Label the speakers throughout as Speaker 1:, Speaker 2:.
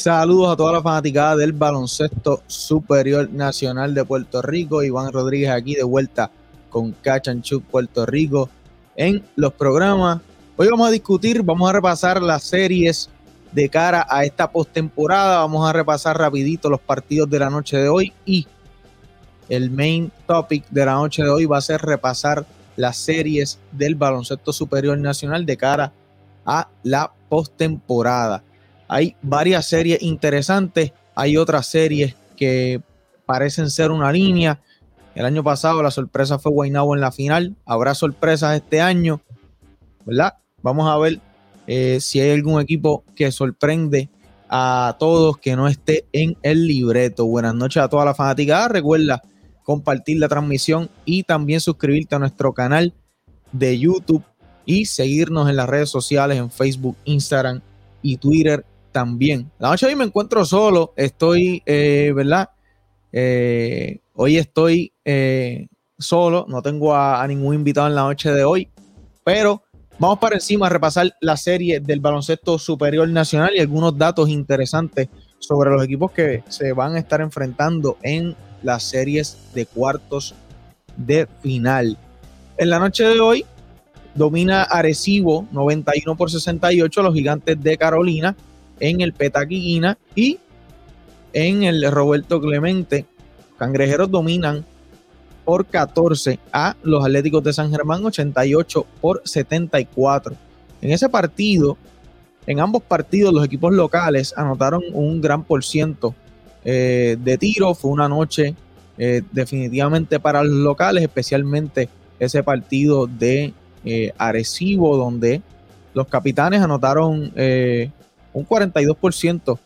Speaker 1: Saludos a toda la fanaticada del baloncesto superior nacional de Puerto Rico. Iván Rodríguez aquí de vuelta con Cachanchuk Puerto Rico en los programas. Hoy vamos a discutir, vamos a repasar las series de cara a esta postemporada. Vamos a repasar rapidito los partidos de la noche de hoy y el main topic de la noche de hoy va a ser repasar las series del baloncesto superior nacional de cara a la postemporada. Hay varias series interesantes, hay otras series que parecen ser una línea. El año pasado la sorpresa fue Guaynabo en la final. Habrá sorpresas este año, ¿verdad? Vamos a ver eh, si hay algún equipo que sorprende a todos que no esté en el libreto. Buenas noches a toda la fanaticada. Recuerda compartir la transmisión y también suscribirte a nuestro canal de YouTube y seguirnos en las redes sociales en Facebook, Instagram y Twitter también. La noche de hoy me encuentro solo, estoy, eh, ¿verdad? Eh, hoy estoy eh, solo, no tengo a, ningún invitado en la noche de hoy, pero vamos para encima a repasar la serie del baloncesto superior nacional y algunos datos interesantes sobre los equipos que se van a estar enfrentando en las series de cuartos de final. En la noche de hoy domina Arecibo 91 por 68 los gigantes de Carolina en el Petaquiguina y en el Roberto Clemente. Cangrejeros dominan por 14 a los Atléticos de San Germán 88 por 74. En ese partido, en ambos partidos los equipos locales anotaron un gran por ciento eh, de tiro. Fue una noche eh, definitivamente para los locales, especialmente ese partido de eh, Arecibo, donde los capitanes anotaron un 42%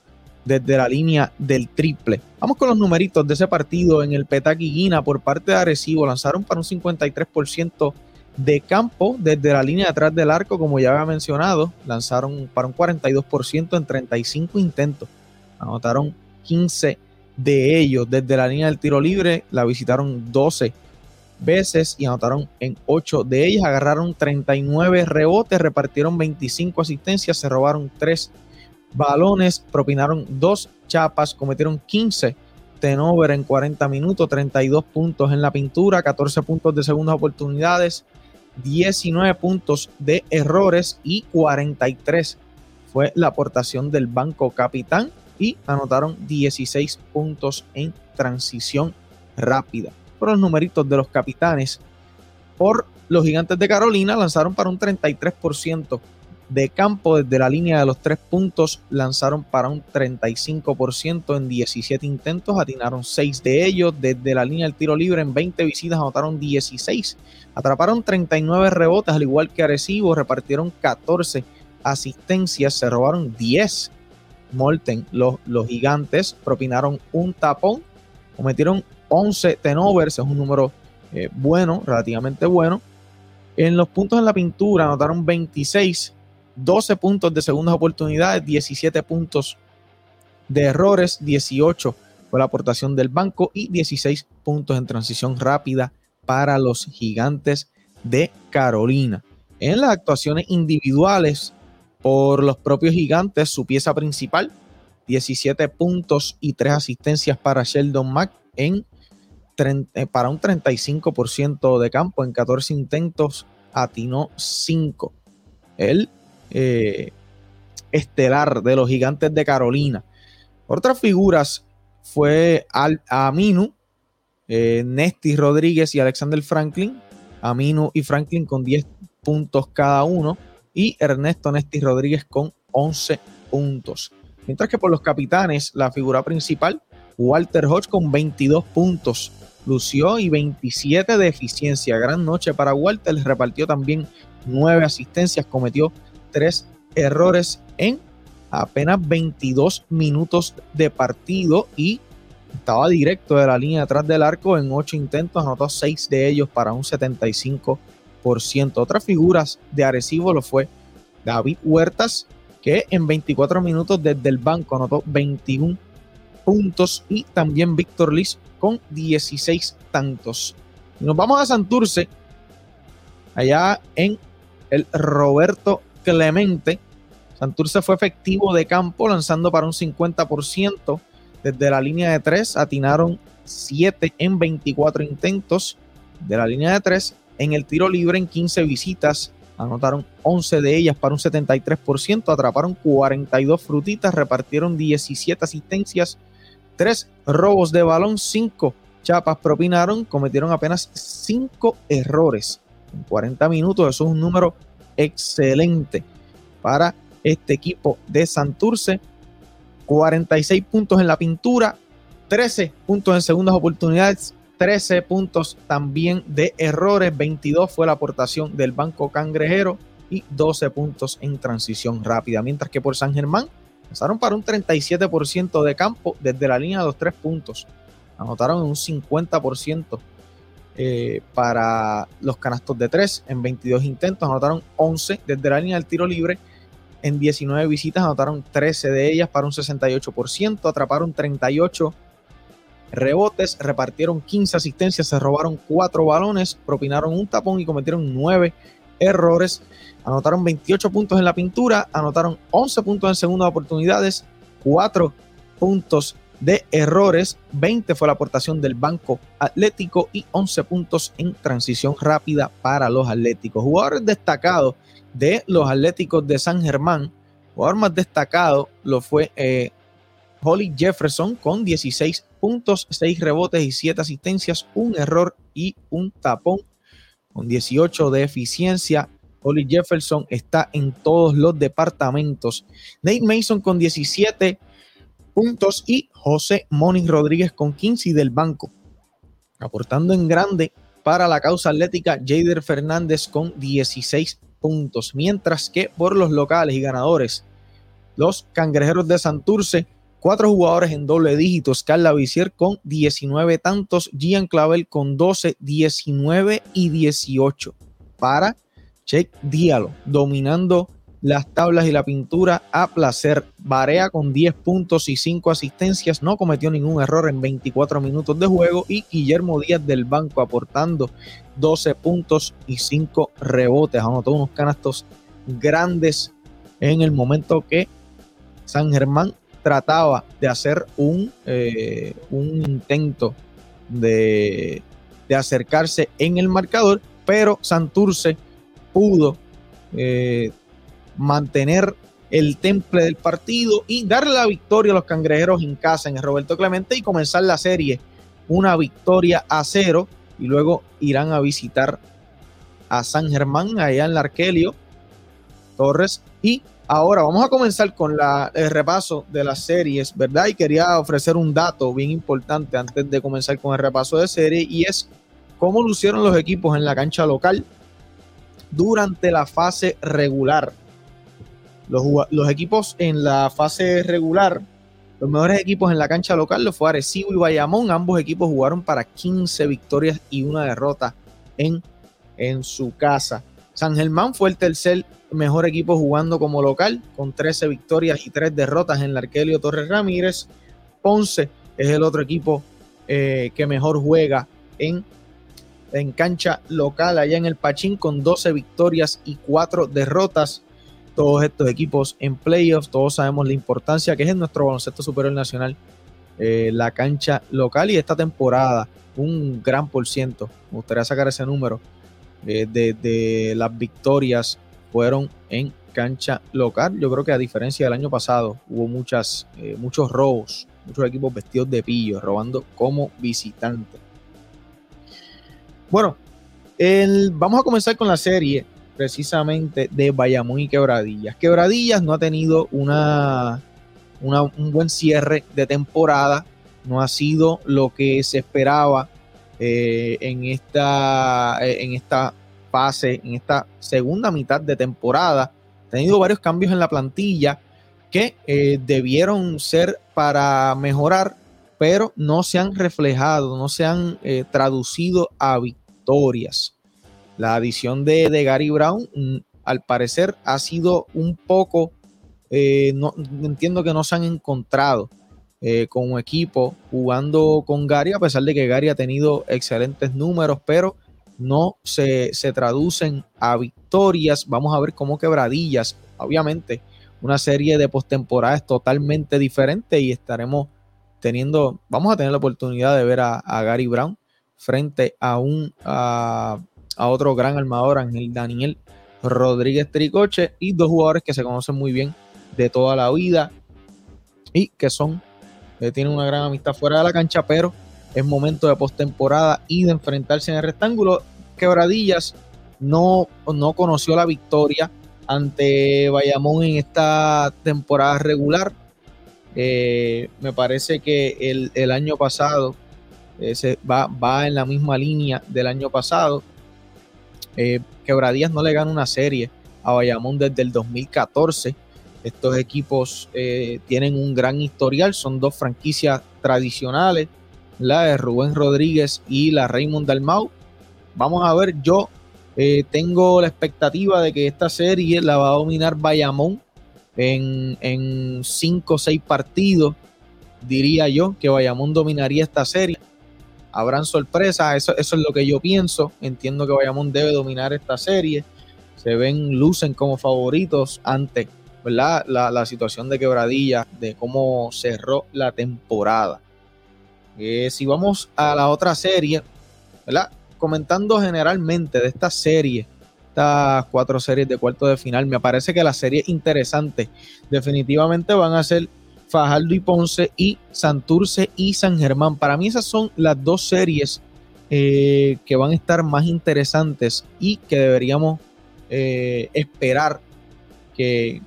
Speaker 1: desde la línea del triple. Vamos con los numeritos de ese partido en el Petaquiguina por parte de Arecibo. Lanzaron para un 53% de campo desde la línea de atrás del arco, como ya había mencionado. Lanzaron para un 42% en 35 intentos. Anotaron 15 de ellos desde la línea del tiro libre. La visitaron 12 veces y anotaron en 8 de ellas. Agarraron 39 rebotes, repartieron 25 asistencias, se robaron 3 balones, propinaron 2 chapas, cometieron 15 tenover en 40 minutos, 32 puntos en la pintura, 14 puntos de segundas oportunidades, 19 puntos de errores y 43 fue la aportación del banco capitán y anotaron 16 puntos en transición rápida. Por los numeritos de los capitanes, por los gigantes de Carolina lanzaron para un 33% de campo desde la línea de los tres puntos, lanzaron para un 35% en 17 intentos, atinaron 6 de ellos. Desde la línea del tiro libre en 20 visitas anotaron 16. Atraparon 39 rebotes, al igual que Arecibo, repartieron 14 asistencias, se robaron 10 Molten, los, los gigantes propinaron un tapón, cometieron 11 tenovers, es un número eh, bueno, relativamente bueno. En los puntos en la pintura anotaron 26, 12 puntos de segundas oportunidades, 17 puntos de errores, 18 fue la aportación del banco y 16 puntos en transición rápida para los gigantes de Carolina. En las actuaciones individuales, por los propios gigantes, su pieza principal, 17 puntos y 3 asistencias para Sheldon Mack en, eh, para un 35% de campo. En 14 intentos atinó 5. El eh, estelar de los gigantes de Carolina. Otras figuras fue Al Aminu, eh, Nesty Rodríguez y Alexander Franklin. Aminu y Franklin con 10 puntos cada uno y Ernesto Nesti Rodríguez con 11 puntos. Mientras que por los capitanes, la figura principal, Walter Hodge con 22 puntos, lució y 27 de eficiencia. Gran noche para Walter, repartió también 9 asistencias, cometió 3 errores en apenas 22 minutos de partido y estaba directo de la línea atrás del arco en 8 intentos, anotó 6 de ellos para un 75%. Otras figuras de Arecibo lo fue David Huertas, que en 24 minutos desde el banco anotó 21 puntos y también Víctor Liz con 16 tantos. Nos vamos a Santurce, allá en el Roberto Clemente. Santurce fue efectivo de campo, lanzando para un 50%. Desde la línea de 3 atinaron 7 en 24 intentos de la línea de 3. En el tiro libre en 15 visitas anotaron 11 de ellas para un 73%, atraparon 42 frutitas, repartieron 17 asistencias, 3 robos de balón, 5 chapas propinaron, cometieron apenas 5 errores en 40 minutos. Eso es un número excelente para este equipo de Santurce. 46 puntos en la pintura, 13 puntos en segundas oportunidades, 13 puntos también de errores, 22 fue la aportación del Banco Cangrejero y 12 puntos en transición rápida, mientras que por San Germán pasaron para un 37% de campo desde la línea de los 3 puntos, anotaron un 50% eh, para los canastos de 3 en 22 intentos, anotaron 11 desde la línea del tiro libre. En 19 visitas anotaron 13 de ellas para un 68%, atraparon 38 rebotes, repartieron 15 asistencias, se robaron 4 balones, propinaron un tapón y cometieron 9 errores. Anotaron 28 puntos en la pintura, anotaron 11 puntos en segundas oportunidades, 4 puntos de errores, 20 fue la aportación del Banco Atlético y 11 puntos en transición rápida para los Atléticos. Jugadores destacados de los Atléticos de San Germán, jugador más destacado lo fue eh, Holly Jefferson con 16 puntos, 6 rebotes y 7 asistencias, un error y un tapón con 18 de eficiencia. Holly Jefferson está en todos los departamentos. Nate Mason con 17 puntos y José Moniz Rodríguez con 15 del banco. Aportando en grande para la causa atlética, Jader Fernández con 16 puntos. Mientras que por los locales y ganadores, los cangrejeros de Santurce Cuatro jugadores en doble dígitos. Carla Vicier con 19 tantos. Gian Clavel con 12, 19 y 18. Para Check Diallo, dominando las tablas y la pintura a placer. Barea con 10 puntos y 5 asistencias. No cometió ningún error en 24 minutos de juego. Y Guillermo Díaz del banco aportando 12 puntos y 5 rebotes. Anotó unos canastos grandes en el momento que San Germán trataba de hacer un, eh, un intento de, acercarse en el marcador, pero Santurce pudo eh, mantener el temple del partido y darle la victoria a los cangrejeros en casa en el Roberto Clemente y comenzar la serie una victoria a cero y luego irán a visitar a San Germán allá en la Arquelio Torres y Ahora vamos a comenzar con el repaso de las series, ¿verdad? Y quería ofrecer un dato bien importante antes de comenzar con el repaso de serie y es cómo lucieron los equipos en la cancha local durante la fase regular. Los, equipos en la fase regular, los mejores equipos en la cancha local los fue Arecibo y Bayamón. Ambos equipos jugaron para 15 victorias y una derrota en, en su casa. San Germán fue el tercer mejor equipo jugando como local, con 13 victorias y 3 derrotas en el Arquelio Torres Ramírez. Ponce es el otro equipo eh, que mejor juega en, en cancha local, allá en el Pachín, con 12 victorias y 4 derrotas. Todos estos equipos en playoffs, todos sabemos la importancia que es en nuestro baloncesto superior nacional, eh, la cancha local y esta temporada, un gran por ciento, me gustaría sacar ese número, eh, de, las victorias fueron en cancha local. Yo creo que a diferencia del año pasado, hubo muchas, eh, muchos robos, muchos equipos vestidos de pillo, robando como visitante. Bueno, vamos a comenzar con la serie precisamente de Bayamón y Quebradillas. Quebradillas no ha tenido una, un buen cierre de temporada, no ha sido lo que se esperaba eh, en, esta, eh, en esta fase, en esta segunda mitad de temporada. Ha tenido varios cambios en la plantilla que eh, debieron ser para mejorar, pero no se han reflejado, no se han traducido a victorias. La adición de, Gary Brown, mm, al parecer, ha sido un poco, no, entiendo que no se han encontrado eh, con un equipo jugando con Gary, a pesar de que Gary ha tenido excelentes números, pero no se, traducen a victorias. Vamos a ver cómo quebradillas, obviamente, una serie de postemporada totalmente diferente y estaremos teniendo, vamos a tener la oportunidad de ver a, Gary Brown frente a un a, otro gran armador, Ángel Daniel Rodríguez Tricoche, y dos jugadores que se conocen muy bien de toda la vida y que son, eh, tienen una gran amistad fuera de la cancha, pero es momento de postemporada y de enfrentarse en el rectángulo. Quebradillas no, no conoció la victoria ante Bayamón en esta temporada regular. Eh, me parece que el, año pasado eh, se va, va, en la misma línea del año pasado. Eh, Quebradillas no le gana una serie a Bayamón desde el 2014. Estos equipos tienen un gran historial, son dos franquicias tradicionales, la de Rubén Rodríguez y la Raymond Dalmau. Vamos a ver, yo eh, tengo la expectativa de que esta serie la va a dominar Bayamón en, cinco o seis partidos. Diría yo que Bayamón dominaría esta serie. Habrán sorpresas, eso, eso es lo que yo pienso. Entiendo que Bayamón debe dominar esta serie. Se ven, lucen como favoritos ante ¿verdad? La, situación de quebradilla, de cómo cerró la temporada. Eh, si vamos a la otra serie, ¿verdad? comentando generalmente de esta serie, estas cuatro series de cuarto de final, me parece que las series interesantes definitivamente van a ser Fajardo y Ponce y Santurce y San Germán. Para mí esas son las dos series eh, que van a estar más interesantes y que deberíamos eh, esperar que,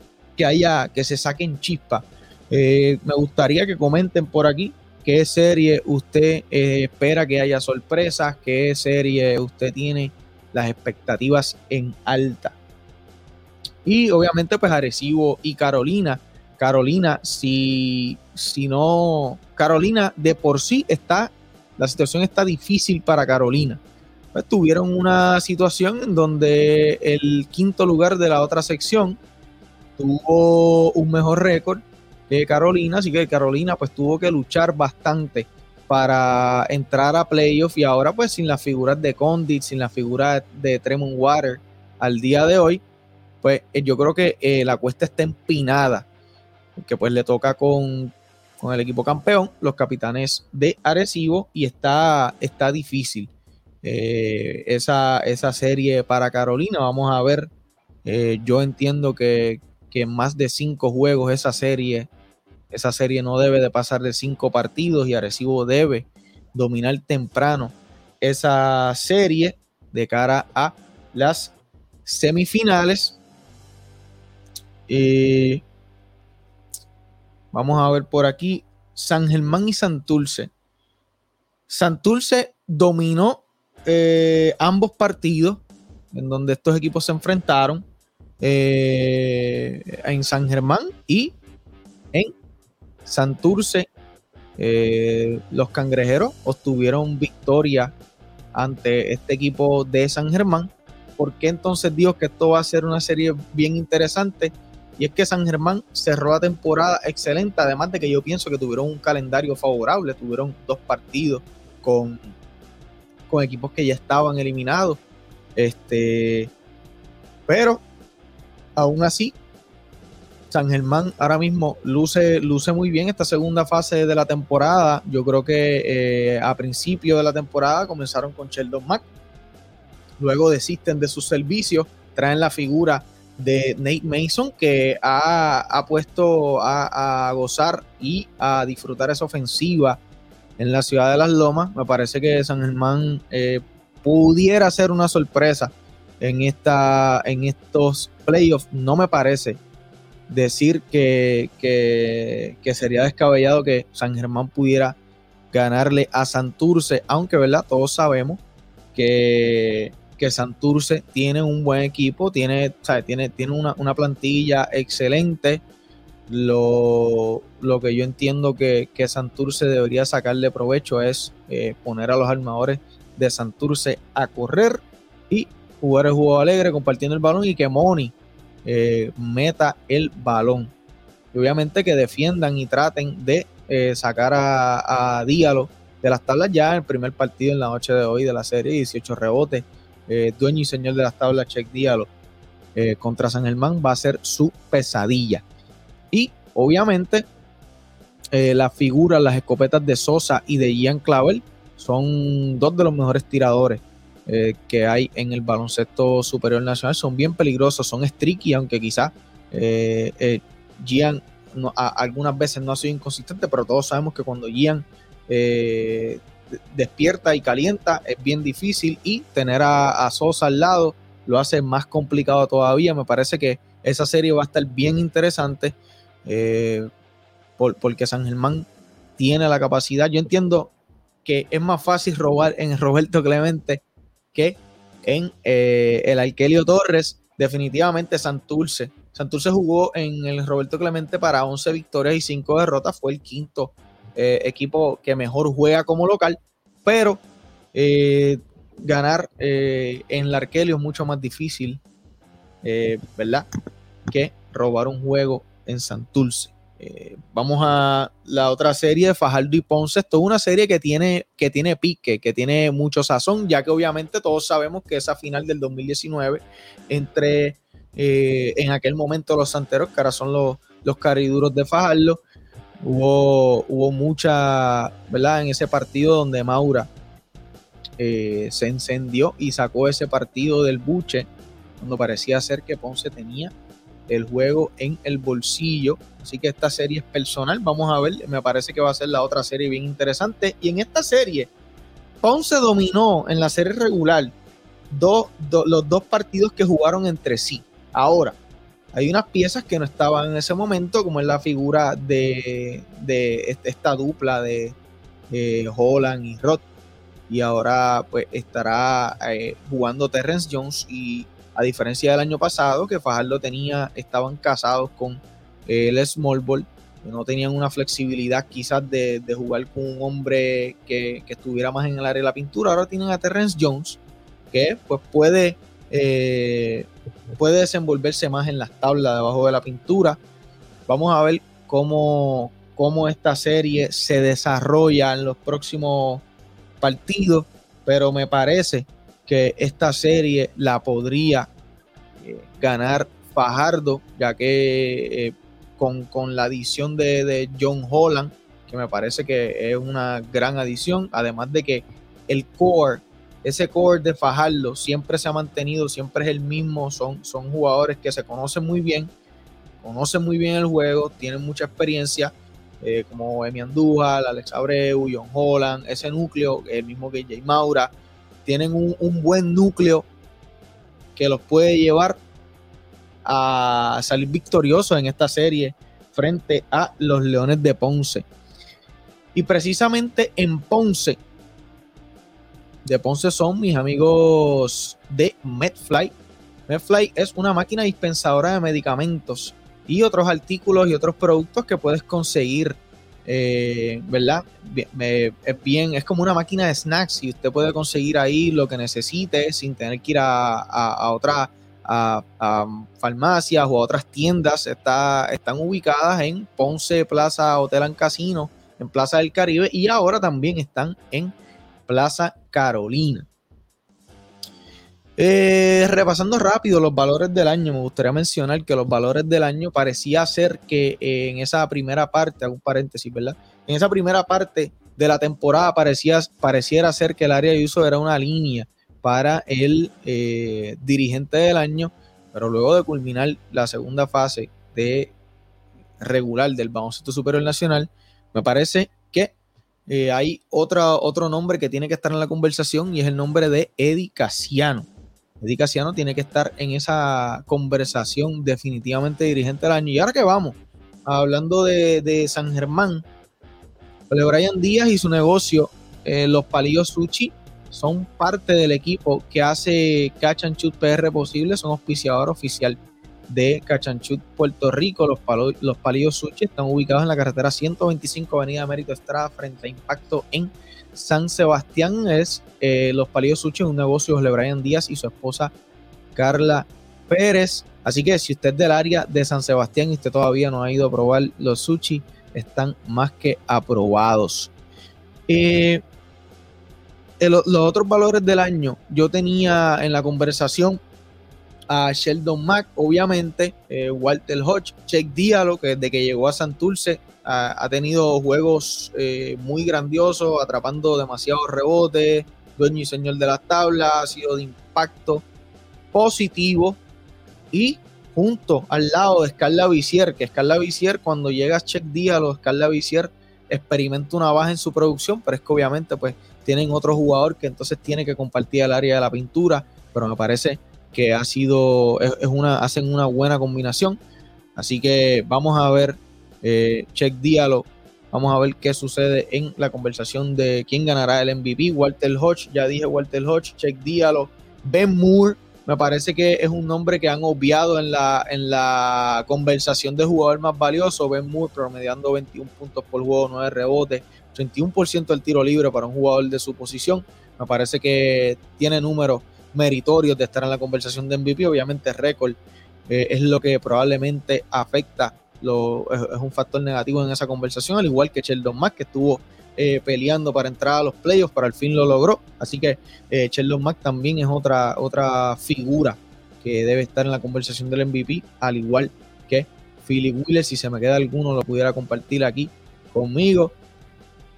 Speaker 1: haya, que se saquen chispas. Eh, me gustaría que comenten por aquí ¿Qué serie usted espera que haya sorpresas? ¿Qué serie usted tiene las expectativas en alta? Y obviamente pues Arecibo y Carolina. Carolina, si, si no, Carolina de por sí está, la situación está difícil para Carolina. Pues tuvieron una situación en donde el quinto lugar de la otra sección tuvo un mejor récord de Carolina, así que Carolina pues tuvo que luchar bastante para entrar a playoff y ahora pues sin las figuras de Condit, sin la figura de Tremont Water al día de hoy, pues eh, yo creo que eh, la cuesta está empinada, porque pues le toca con, el equipo campeón, los capitanes de Arecibo y está, está difícil eh, esa, esa, serie para Carolina, vamos a ver, yo entiendo que, que más de cinco juegos esa serie esa serie no debe de pasar de cinco partidos y Arecibo debe dominar temprano esa serie de cara a las semifinales. Eh, vamos a ver por aquí San Germán y Santurce. Santurce dominó eh, ambos partidos en donde estos equipos se enfrentaron eh, en San Germán y en Santurce, eh, los cangrejeros obtuvieron victoria ante este equipo de San Germán. ¿Por qué entonces digo que esto va a ser una serie bien interesante? Y es que San Germán cerró la temporada excelente, además de que yo pienso que tuvieron un calendario favorable, tuvieron dos partidos con, con equipos que ya estaban eliminados. Este, pero aún así San Germán ahora mismo luce, luce muy bien esta segunda fase de la temporada. Yo creo que eh, a principio de la temporada comenzaron con Sheldon Mack. Luego desisten de sus servicios, traen la figura de Nate Mason que ha, puesto a, gozar y a disfrutar esa ofensiva en la ciudad de las Lomas. Me parece que San Germán eh, pudiera ser una sorpresa en, esta, en estos playoffs. No me parece decir que, sería descabellado que San Germán pudiera ganarle a Santurce, aunque verdad todos sabemos que, que Santurce tiene un buen equipo, tiene, tiene, tiene una, plantilla excelente. Lo, que yo entiendo que, que, Santurce debería sacarle provecho es eh, poner a los armadores de Santurce a correr y jugar el juego alegre compartiendo el balón y que Moni eh, meta el balón. Y obviamente que defiendan y traten de eh, sacar a, a Díalo de las tablas ya en el primer partido en la noche de hoy de la serie, 18 rebotes. Eh, dueño y señor de las tablas, Check Díalo contra San Germán va a ser su pesadilla. Obviamente, eh, las figuras, las escopetas de Sosa y de Ian Clavel son dos de los mejores tiradores eh, que hay en el baloncesto superior nacional. Son bien peligrosos, son streaky, aunque quizás eh, Gian algunas veces no ha sido inconsistente, pero todos sabemos que cuando Gian despierta y calienta es bien difícil y tener a, Sosa al lado lo hace más complicado todavía. Me parece que esa serie va a estar bien interesante eh, porque San Germán tiene la capacidad. Yo entiendo que es más fácil robar en Roberto Clemente que en eh, el Arquelio Torres. Definitivamente Santurce. Santurce jugó en el Roberto Clemente para 11 victorias y 5 derrotas. Fue el quinto eh, equipo que mejor juega como local, pero eh, ganar eh, en la Arkelio es mucho más difícil, ¿verdad? Que robar un juego en Santurce. vamos a la otra serie de Fajardo y Ponce. Esto es una serie que tiene, que tiene pique, que tiene mucho sazón, ya que obviamente todos sabemos que esa final del 2019 entre en aquel momento los santeros, que ahora son los, los cariduros de Fajardo, Hubo, hubo mucha, ¿verdad? En ese partido donde Maura eh, se encendió y sacó ese partido del buche, cuando parecía ser que Ponce tenía el juego en el bolsillo. Así que esta serie es personal. Vamos a ver, me parece que va a ser la otra serie bien interesante. Y en esta serie, Ponce dominó en la serie regular los dos partidos que jugaron entre sí. Ahora, hay unas piezas que no estaban en ese momento, como es la figura de, esta dupla de Holland y Roth. Y ahora pues estará eh, jugando Terrence Jones y a diferencia del año pasado que Fajardo tenía, estaban casados con el Small Ball, no tenían una flexibilidad quizás de, jugar con un hombre que, que, estuviera más en el área de la pintura. Ahora tienen a Terrence Jones, que pues puede eh, puede desenvolverse más en las tablas debajo de la pintura. Vamos a ver cómo, cómo esta serie se desarrolla en los próximos partidos, pero me parece que esta serie la podría eh, ganar Fajardo, ya que eh, con, la adición de, de John Holland, que me parece que es una gran adición, además de que el core ese core de Fajardo siempre se ha mantenido, siempre es el mismo, son, son jugadores que se conocen muy bien, conocen muy bien el juego, tienen mucha experiencia, eh, como Emi Andújar, Alex Abreu, John Holland, ese núcleo, el mismo que Jay Maura, tienen un, un buen núcleo que los puede llevar a salir victoriosos en esta serie frente a los Leones de Ponce. Y precisamente en Ponce de Ponce son mis amigos de Medfly. Medfly es una máquina dispensadora de medicamentos y otros artículos y otros productos que puedes conseguir, eh, ¿verdad? es bien, es como una máquina de snacks y usted puede conseguir ahí lo que necesite sin tener que ir a, otras farmacias o a otras tiendas. Está, están ubicadas en Ponce Plaza Hotel and Casino, en Plaza del Caribe y ahora también están en Plaza Carolina. Eh, repasando rápido los valores del año, me gustaría mencionar que los valores del año parecía ser que eh, en esa primera parte, hago un paréntesis, ¿verdad? En esa primera parte de la temporada pareciera ser que el área de uso era una línea para el eh, dirigente del año, pero luego de culminar la segunda fase de regular del baloncesto superior nacional, me parece eh, hay otro nombre que tiene que estar en la conversación y es el nombre de Eddie Casiano. Eddie Casiano tiene que estar en esa conversación definitivamente dirigente del año. Y ahora que vamos, hablando de, San Germán, Brian Díaz y su negocio, eh, los palillos sushi, son parte del equipo que hace Catch and PR posible, son auspiciador oficial de Cachanchut, Puerto Rico. Los, los palillos sushi están ubicados en la carretera 125 Avenida Américo Estrada frente a Impacto en San Sebastián. Es eh, Los palillos sushi, un negocio de Brian Díaz y su esposa Carla Pérez. Así que si usted es del área de San Sebastián y usted todavía no ha ido a probar los sushi, están más que aprobados. Eh, los otros valores del año, yo tenía en la conversación a Sheldon Mack, obviamente, eh, Walter Hodge, Check Diallo, que desde que llegó a Santurce ha, ha tenido juegos eh, muy grandiosos, atrapando demasiados rebotes, dueño y señor de las tablas, ha sido de impacto positivo. Y junto al lado de Scarla Vicier, que Scarla Vicier cuando llega a Check Diallo, Scarla Vicier experimenta una baja en su producción, pero es que obviamente pues tienen otro jugador que entonces tiene que compartir el área de la pintura, pero me parece que ha sido, es, una, hacen una buena combinación. Así que vamos a ver, eh, check diálogo, vamos a ver qué sucede en la conversación de quién ganará el MVP. Walter Hodge, ya dije Walter Hodge, check diálogo. Ben Moore, me parece que es un nombre que han obviado en la, en la conversación de jugador más valioso. Ben Moore promediando 21 puntos por juego, 9 rebotes, 31% del tiro libre para un jugador de su posición. Me parece que tiene números meritorios de estar en la conversación de MVP. Obviamente, récord eh, es lo que probablemente afecta, es, un factor negativo en esa conversación, al igual que Sheldon Mack, que estuvo eh, peleando para entrar a los playoffs, pero al fin lo logró. Así que eh, Sheldon Mack también es otra, otra figura que debe estar en la conversación del MVP, al igual que Philip Wheeler. Si se me queda alguno, lo pudiera compartir aquí conmigo.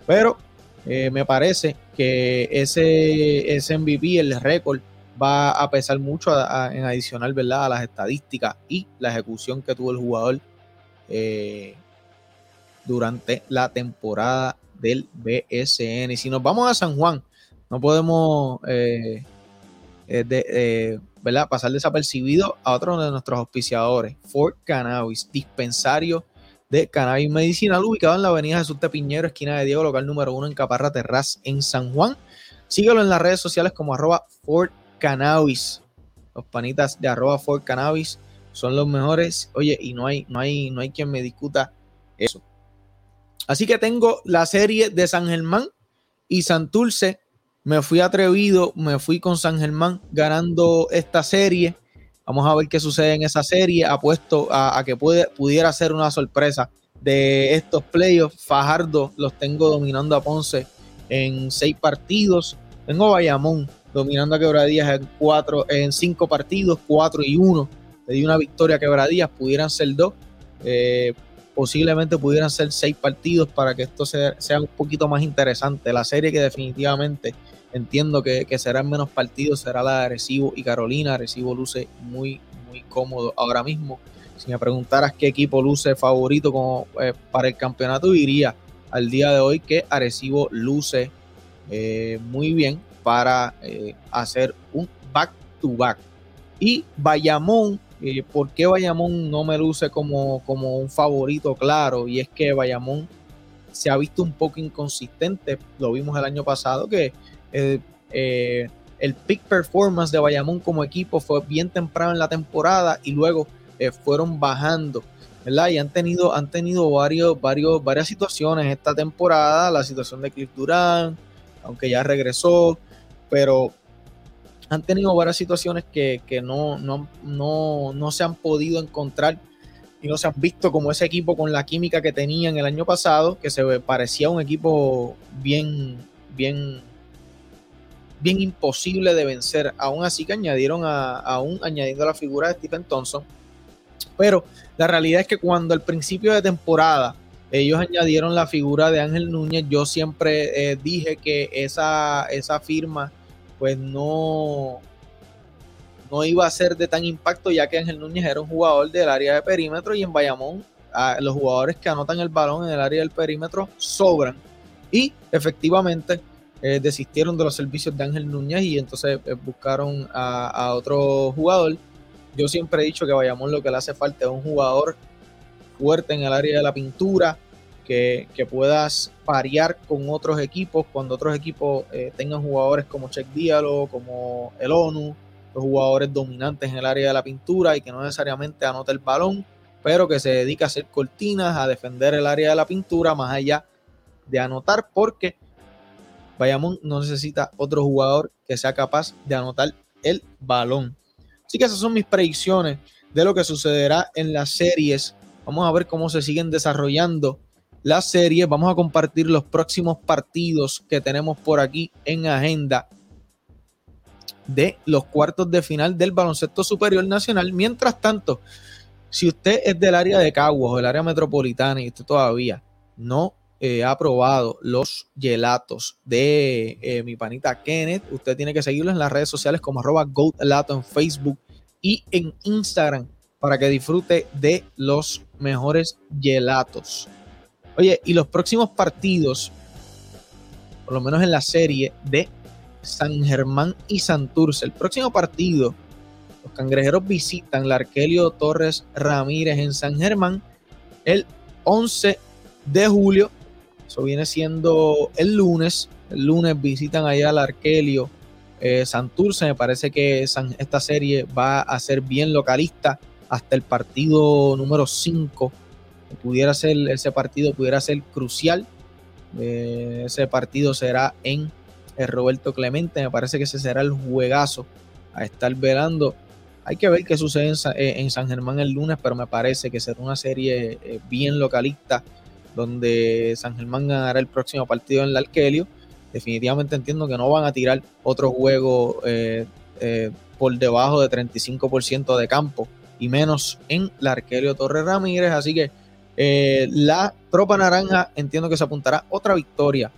Speaker 1: Pero me parece que ese, ese MVP, el récord, va a pesar mucho en adicional ¿verdad? a las estadísticas y la ejecución que tuvo el jugador eh, durante la temporada del BSN. Y si nos vamos a San Juan, no podemos eh, eh, ¿verdad? pasar desapercibido a otro de nuestros auspiciadores, Fort Cannabis, dispensario de cannabis medicinal ubicado en la avenida Jesús de Piñero, esquina de Diego, local número uno en Caparra Terraz, en San Juan. Síguelo en las redes sociales como arroba Fort Cannabis. Los panitas de arroba for Cannabis son los mejores. Oye, y no hay, no hay, no hay quien me discuta eso. Así que tengo la serie de San Germán y Santurce. Me fui atrevido, me fui con San Germán ganando esta serie. Vamos a ver qué sucede en esa serie. Apuesto a, a que puede, pudiera ser una sorpresa de estos playoffs. Fajardo los tengo dominando a Ponce en seis partidos. Tengo Bayamón dominando a Quebradías en, cuatro, en cinco partidos, cuatro y uno. Le di una victoria a Quebradías, pudieran ser dos. Eh, posiblemente pudieran ser seis partidos para que esto sea, sea, un poquito más interesante. La serie que definitivamente entiendo que, que serán menos partidos será la de Arecibo y Carolina. Arecibo luce muy, muy cómodo ahora mismo. Si me preguntaras qué equipo luce favorito como, eh, para el campeonato, diría al día de hoy que Arecibo luce eh, muy bien para eh, hacer un back-to-back. Y Bayamón, eh, ¿por qué Bayamón no me luce como, como un favorito claro? Y es que Bayamón se ha visto un poco inconsistente. Lo vimos el año pasado que eh, el peak performance de Bayamón como equipo fue bien temprano en la temporada y luego fueron bajando. ¿verdad? Y han tenido, han tenido varios, varios, varias situaciones esta temporada. La situación de Cliff Durán, aunque ya regresó pero han tenido varias situaciones que, no, no, se han podido encontrar y no se han visto como ese equipo con la química que tenían el año pasado, que se parecía un equipo bien, bien, bien imposible de vencer. Aún así que añadieron a, aún añadiendo la figura de Stephen Thompson. Pero la realidad es que cuando al principio de temporada ellos añadieron la figura de Ángel Núñez, yo siempre eh, dije que esa, esa firma pues no, no iba a ser de tan impacto ya que Ángel Núñez era un jugador del área de perímetro y en Bayamón los jugadores que anotan el balón en el área del perímetro sobran y efectivamente eh, desistieron de los servicios de Ángel Núñez y entonces eh, buscaron a, otro jugador. Yo siempre he dicho que Bayamón lo que le hace falta es un jugador fuerte en el área de la pintura, que, puedas parear con otros equipos cuando otros equipos eh, tengan jugadores como Check Diallo, como el ONU, los jugadores dominantes en el área de la pintura y que no necesariamente anota el balón, pero que se dedica a hacer cortinas, a defender el área de la pintura más allá de anotar, porque Bayamón no necesita otro jugador que sea capaz de anotar el balón. Así que esas son mis predicciones de lo que sucederá en las series. Vamos a ver cómo se siguen desarrollando la serie. Vamos a compartir los próximos partidos que tenemos por aquí en agenda. de los cuartos de final del baloncesto superior nacional. Mientras tanto, si usted es del área de Caguas o del área metropolitana y usted todavía no eh, ha probado los gelatos de eh, mi panita Kenneth, usted tiene que seguirlo en las redes sociales como arroba GoatLato en Facebook y en Instagram para que disfrute de los mejores gelatos. Oye, y los próximos partidos, por lo menos en la serie de San Germán y Santurce, el próximo partido, los cangrejeros visitan la Arquelio Torres Ramírez en San Germán el 11 de julio. Eso viene siendo el lunes. El lunes visitan allá al Arquelio eh, Santurce. Me parece que esta serie va a ser bien localista hasta el partido número 5. Pudiera ser, ese partido pudiera ser crucial. Eh, ese partido será en el Roberto Clemente. Me parece que ese será el juegazo a estar velando. Hay que ver qué sucede en, eh, San Germán el lunes, pero me parece que será una serie bien localista donde San Germán ganará el próximo partido en el Arquelio. Definitivamente entiendo que no van a tirar otro juego por debajo de 35% de campo y menos en la Arquelio Torres Ramírez. Así que eh, la tropa naranja entiendo que se apuntará otra victoria.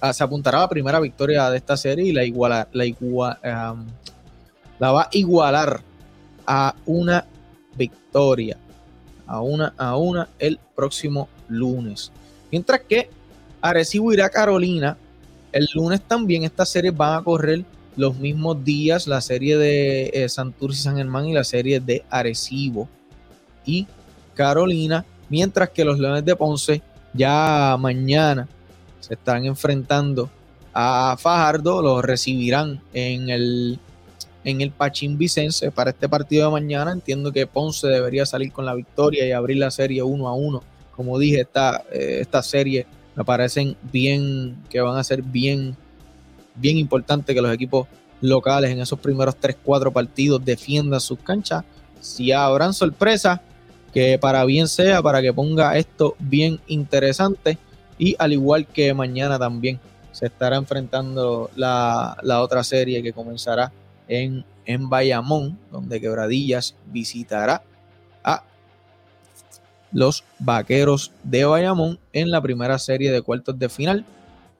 Speaker 1: Ah, se apuntará la primera victoria de esta serie y la, iguala, la, va a igualar a una victoria. A una a una el próximo lunes. Mientras que Arecibo irá a Carolina. El lunes también estas series van a correr los mismos días la serie de eh, Santurce y San Germán y la serie de Arecibo y Carolina, mientras que los Leones de Ponce ya mañana se están enfrentando a Fajardo, los recibirán en el, en el Pachín Vicense para este partido de mañana. Entiendo que Ponce debería salir con la victoria y abrir la serie uno a uno. Como dije, esta, eh, esta serie me parecen bien, que van a ser bien bien importante que los equipos locales en esos primeros 3-4 partidos defiendan sus canchas. Si habrán sorpresas, que para bien sea, para que ponga esto bien interesante. Y al igual que mañana también se estará enfrentando la, otra serie que comenzará en, en Bayamón, donde Quebradillas visitará a los Vaqueros de Bayamón en la primera serie de cuartos de final.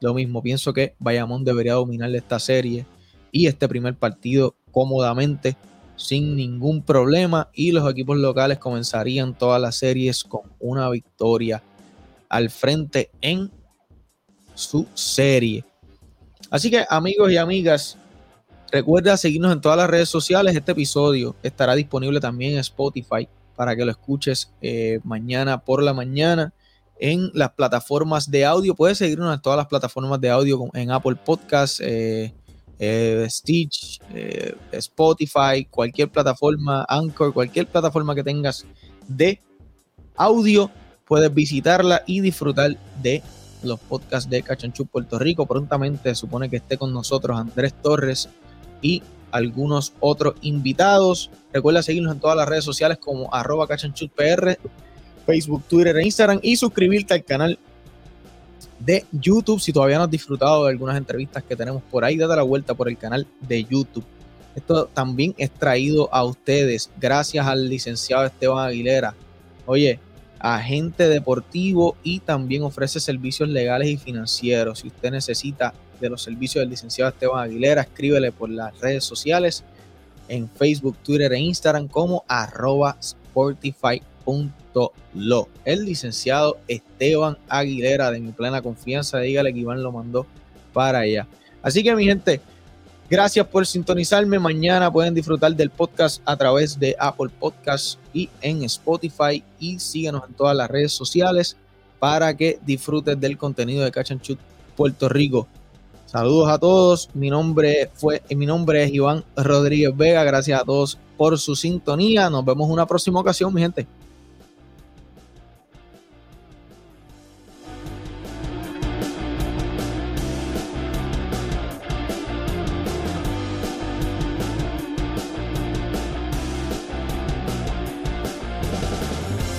Speaker 1: Lo mismo, pienso que Bayamón debería dominar esta serie y este primer partido cómodamente, sin ningún problema. Y los equipos locales comenzarían todas las series con una victoria al frente en su serie. Así que amigos y amigas, recuerda seguirnos en todas las redes sociales. Este episodio estará disponible también en Spotify para que lo escuches eh, mañana por la mañana en las plataformas de audio. Puedes seguirnos en todas las plataformas de audio en Apple Podcasts, eh, eh, Stitch, eh, Spotify, cualquier plataforma, Anchor, cualquier plataforma que tengas de audio. Puedes visitarla y disfrutar de los podcasts de Cachanchú Puerto Rico. Prontamente supone que esté con nosotros Andrés Torres y algunos otros invitados. Recuerda seguirnos en todas las redes sociales como arroba cachanchutpr Facebook, Twitter e Instagram y suscribirte al canal de YouTube. Si todavía no has disfrutado de algunas entrevistas que tenemos por ahí, date la vuelta por el canal de YouTube. Esto también es traído a ustedes gracias al licenciado Esteban Aguilera. Oye, agente deportivo y también ofrece servicios legales y financieros. Si usted necesita de los servicios del licenciado Esteban Aguilera, escríbele por las redes sociales en Facebook, Twitter e Instagram como arroba Sportify lo. El licenciado Esteban Aguilera, de mi plena confianza, dígale que Iván lo mandó para allá. Así que, mi gente, gracias por sintonizarme. Mañana pueden disfrutar del podcast a través de Apple Podcasts y en Spotify. Y síguenos en todas las redes sociales para que disfrutes del contenido de Cachanchut Puerto Rico. Saludos a todos. Mi nombre fue, mi nombre es Iván Rodríguez Vega. Gracias a todos por su sintonía. Nos vemos en una próxima ocasión, mi gente.